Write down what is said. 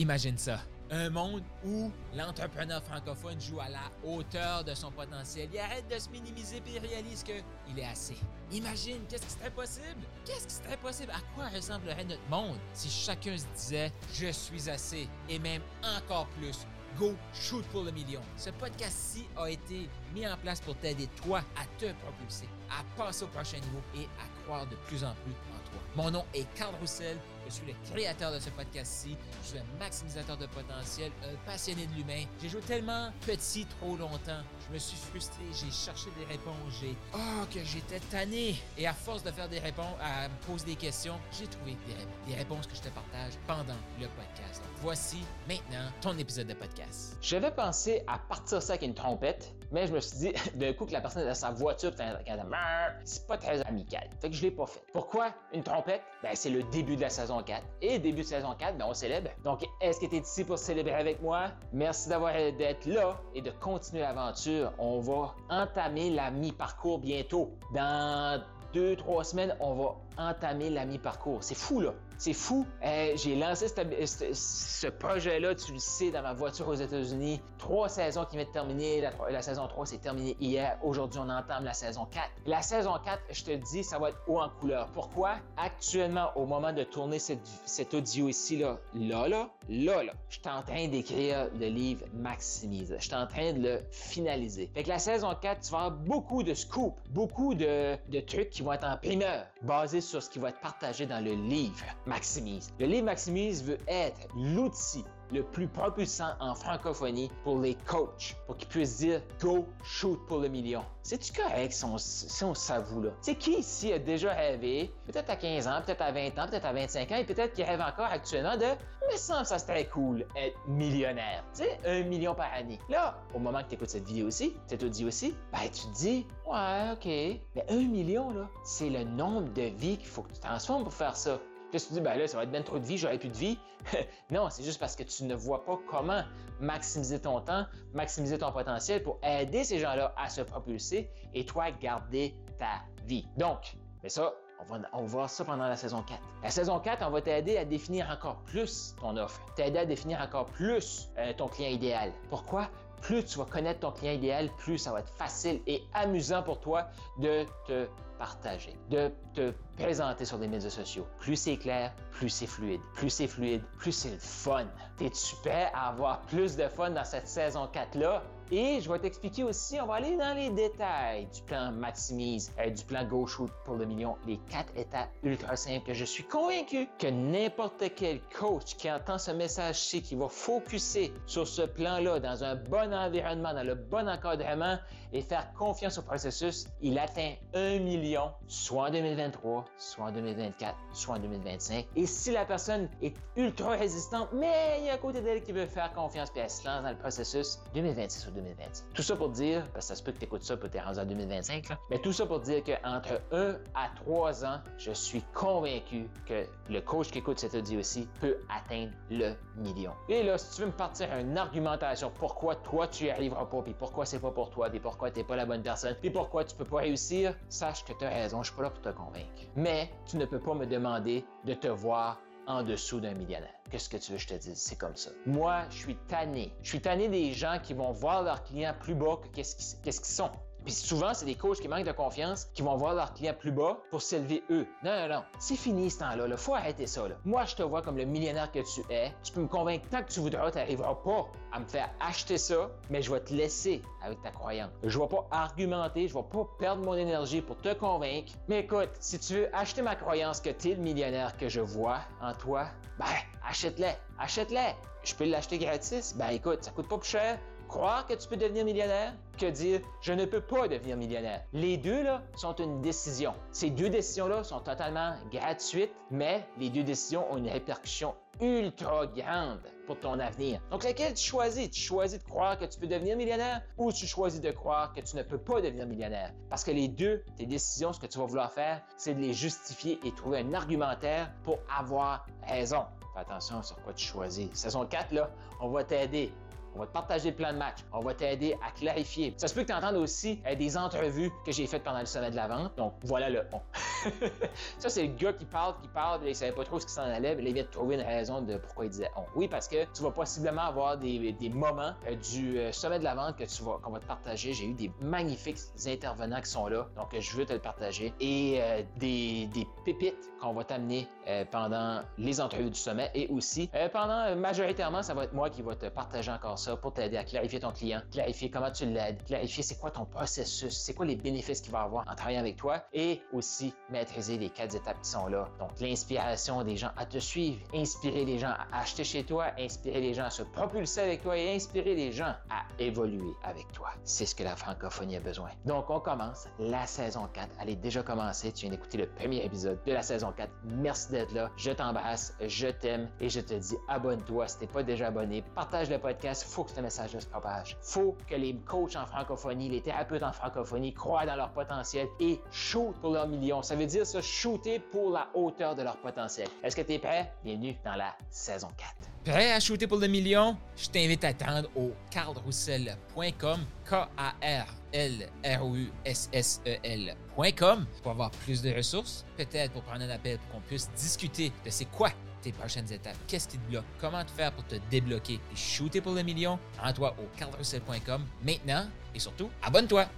Imagine ça. Un monde où l'entrepreneur francophone joue à la hauteur de son potentiel. Il arrête de se minimiser et il réalise qu'il est assez. Imagine, qu'est-ce qui serait possible? Qu'est-ce qui serait possible? À quoi ressemblerait notre monde si chacun se disait Je suis assez et même encore plus? Go shoot pour le million? Ce podcast-ci a été mis en place pour t'aider toi à te propulser, à passer au prochain niveau et à croire de plus en plus en toi. Mon nom est Carl Roussel. Je suis le créateur de ce podcast-ci. Je suis un maximisateur de potentiel, un passionné de l'humain. J'ai joué tellement petit trop longtemps. Je me suis frustré, j'ai cherché des réponses, j'ai oh que j'étais tanné. Et à force de faire des réponses, à me poser des questions, j'ai trouvé des réponses, que je te partage pendant le podcast. Donc, voici maintenant ton épisode de podcast. J'avais pensé à partir ça avec une trompette, mais je me suis dit d'un coup que la personne dans sa voiture, c'est pas très amical. Fait que je l'ai pas fait. Pourquoi? Une trompette? Ben c'est le début de la saison 4. Et début de saison 4, ben on célèbre. Donc est-ce que tu es ici pour célébrer avec moi? Merci d'avoir d'être là et de continuer l'aventure. On va entamer la mi-parcours bientôt. Dans deux, trois semaines, on va entamer la mi-parcours. C'est fou, là. C'est fou. Euh, j'ai lancé ce, projet-là, tu le sais, dans ma voiture aux États-Unis. Trois saisons qui viennent de terminer. La, saison 3 s'est terminée hier. Aujourd'hui, on entame la saison 4. La saison 4, je te dis, ça va être haut en couleur. Pourquoi? Actuellement, au moment de tourner cette, cet audio ici, là, là, là, là, là, je suis en train d'écrire le livre Maximise. Je suis en train de le finaliser. Fait que la saison 4, tu vas avoir beaucoup de scoops, beaucoup de, de trucs qui vont être en primeur, basés sur ce qui va être partagé dans le livre Maximise. Le livre Maximise veut être l'outil le plus propulsant en francophonie pour les coachs, pour qu'ils puissent dire go shoot pour le million. C'est-tu correct si on, si s'avoue là? C'est qui ici a déjà rêvé, peut-être à 15 ans, peut-être à 20 ans, peut-être à 25 ans, et peut-être qui rêve encore actuellement de me semble ça serait cool être millionnaire. Tu sais, un million par année. Là, au moment que tu écoutes cette vidéo aussi, cette audio aussi, ben tu te dis, ouais, ok, mais un million là, c'est le nombre de vies qu'il faut que tu transformes pour faire ça. Puis tu te dis, ben là, ça va être bien trop de vie, j'aurai plus de vie. non, c'est juste parce que tu ne vois pas comment maximiser ton temps, maximiser ton potentiel pour aider ces gens-là à se propulser et toi garder ta vie. Donc, mais ça, on va, on va voir ça pendant la saison 4. La saison 4, on va t'aider à définir encore plus ton offre, t'aider à définir encore plus euh, ton client idéal. Pourquoi? Plus tu vas connaître ton client idéal, plus ça va être facile et amusant pour toi de te de te présenter sur les médias sociaux. Plus c'est clair, plus c'est fluide. Plus c'est fluide, plus c'est le fun. T'es-tu prêt à avoir plus de fun dans cette saison 4-là? Et je vais t'expliquer aussi, on va aller dans les détails du plan Maximise, euh, du plan Go pour le million, les quatre étapes ultra simples je suis convaincu que n'importe quel coach qui entend ce message-ci, qui va focuser sur ce plan-là dans un bon environnement, dans le bon encadrement et faire confiance au processus, il atteint un million, soit en 2023, soit en 2024, soit en 2025. Et si la personne est ultra résistante, mais il y a un côté d'elle qui veut faire confiance puis elle se lance dans le processus, 2026 ou 2027. Tout ça pour dire, parce que ça se peut que tu écoutes ça peut tu rendu en 2025, mais tout ça pour dire qu'entre 1 à 3 ans, je suis convaincu que le coach qui écoute cette audio aussi peut atteindre le million. Et là, si tu veux me partir une argumentation pourquoi toi tu y arriveras pas, puis pourquoi c'est pas pour toi, puis pourquoi t'es pas la bonne personne, puis pourquoi tu peux pas réussir, sache que tu as raison, je suis pas là pour te convaincre. Mais tu ne peux pas me demander de te voir en dessous d'un millionnaire. Qu'est-ce que tu veux que je te dise? C'est comme ça. Moi, je suis tanné. Je suis tanné des gens qui vont voir leurs clients plus bas que qu'est-ce qu'ils sont. Puis souvent, c'est des coachs qui manquent de confiance qui vont voir leurs clients plus bas pour s'élever eux. Non, non, non. C'est fini ce temps-là. Il faut arrêter ça. Là. Moi, je te vois comme le millionnaire que tu es. Tu peux me convaincre tant que tu voudras. Tu n'arriveras pas à me faire acheter ça, mais je vais te laisser avec ta croyance. Je ne vais pas argumenter. Je ne vais pas perdre mon énergie pour te convaincre. Mais écoute, si tu veux acheter ma croyance que tu es le millionnaire que je vois en toi, ben, achète-les. Achète-les. Je peux l'acheter gratis. Ben, écoute, ça coûte pas plus cher croire que tu peux devenir millionnaire? Que dire je ne peux pas devenir millionnaire. Les deux là sont une décision. Ces deux décisions-là sont totalement gratuites, mais les deux décisions ont une répercussion ultra grande pour ton avenir. Donc, laquelle tu choisis? Tu choisis de croire que tu peux devenir millionnaire ou tu choisis de croire que tu ne peux pas devenir millionnaire? Parce que les deux, tes décisions, ce que tu vas vouloir faire, c'est de les justifier et trouver un argumentaire pour avoir raison. Fais attention sur quoi tu choisis. Saison 4, là, on va t'aider On va te partager le plan de match. On va t'aider à clarifier. Ça se peut que tu entendes aussi euh, des entrevues que j'ai faites pendant le sommet de la vente. Donc, voilà le on. ça, c'est le gars qui parle, qui parle, il savait pas trop ce qui s'en allait, mais il vient de trouver une raison de pourquoi il disait on. Oui, parce que tu vas possiblement avoir des, moments euh, du euh, sommet de la vente que tu vas, qu'on va te partager. J'ai eu des magnifiques intervenants qui sont là, donc je veux te le partager. Et des, des, pépites qu'on va t'amener pendant les entrevues du sommet et aussi pendant, majoritairement, ça va être moi qui va te partager encore ça pour t'aider à clarifier ton client, clarifier comment tu l'aides, clarifier c'est quoi ton processus, c'est quoi les bénéfices qu'il va avoir en travaillant avec toi et aussi maîtriser les quatre étapes qui sont là. Donc, l'inspiration des gens à te suivre, inspirer les gens à acheter chez toi, inspirer les gens à se propulser avec toi et inspirer les gens à évoluer avec toi. C'est ce que la francophonie a besoin. Donc, on commence la saison 4. Elle est déjà commencée. Tu viens d'écouter le premier épisode de la saison 4. Merci d'être là. Je t'embrasse, je t'aime et je te dis abonne-toi si t'es pas déjà abonné. Partage le podcast. Faut que ce message se propage. Faut que les coachs en francophonie, les thérapeutes en francophonie croient dans leur potentiel et shoot pour leur million. Ça veut dire se shooter pour la hauteur de leur potentiel. Est-ce que tu es prêt? Bienvenue dans la saison 4. Prêt à shooter pour le million? Je t'invite à t'attendre au carlroussel.com, K-A-R-L-R-O-U-S-S-E-L.com pour avoir plus de ressources, peut-être pour prendre un appel pour qu'on puisse discuter de c'est quoi tes prochaines étapes. Qu'est-ce qui te bloque? Comment te faire pour te débloquer et shooter pour le million? Rends-toi au carlroussel.com maintenant et surtout, abonne-toi!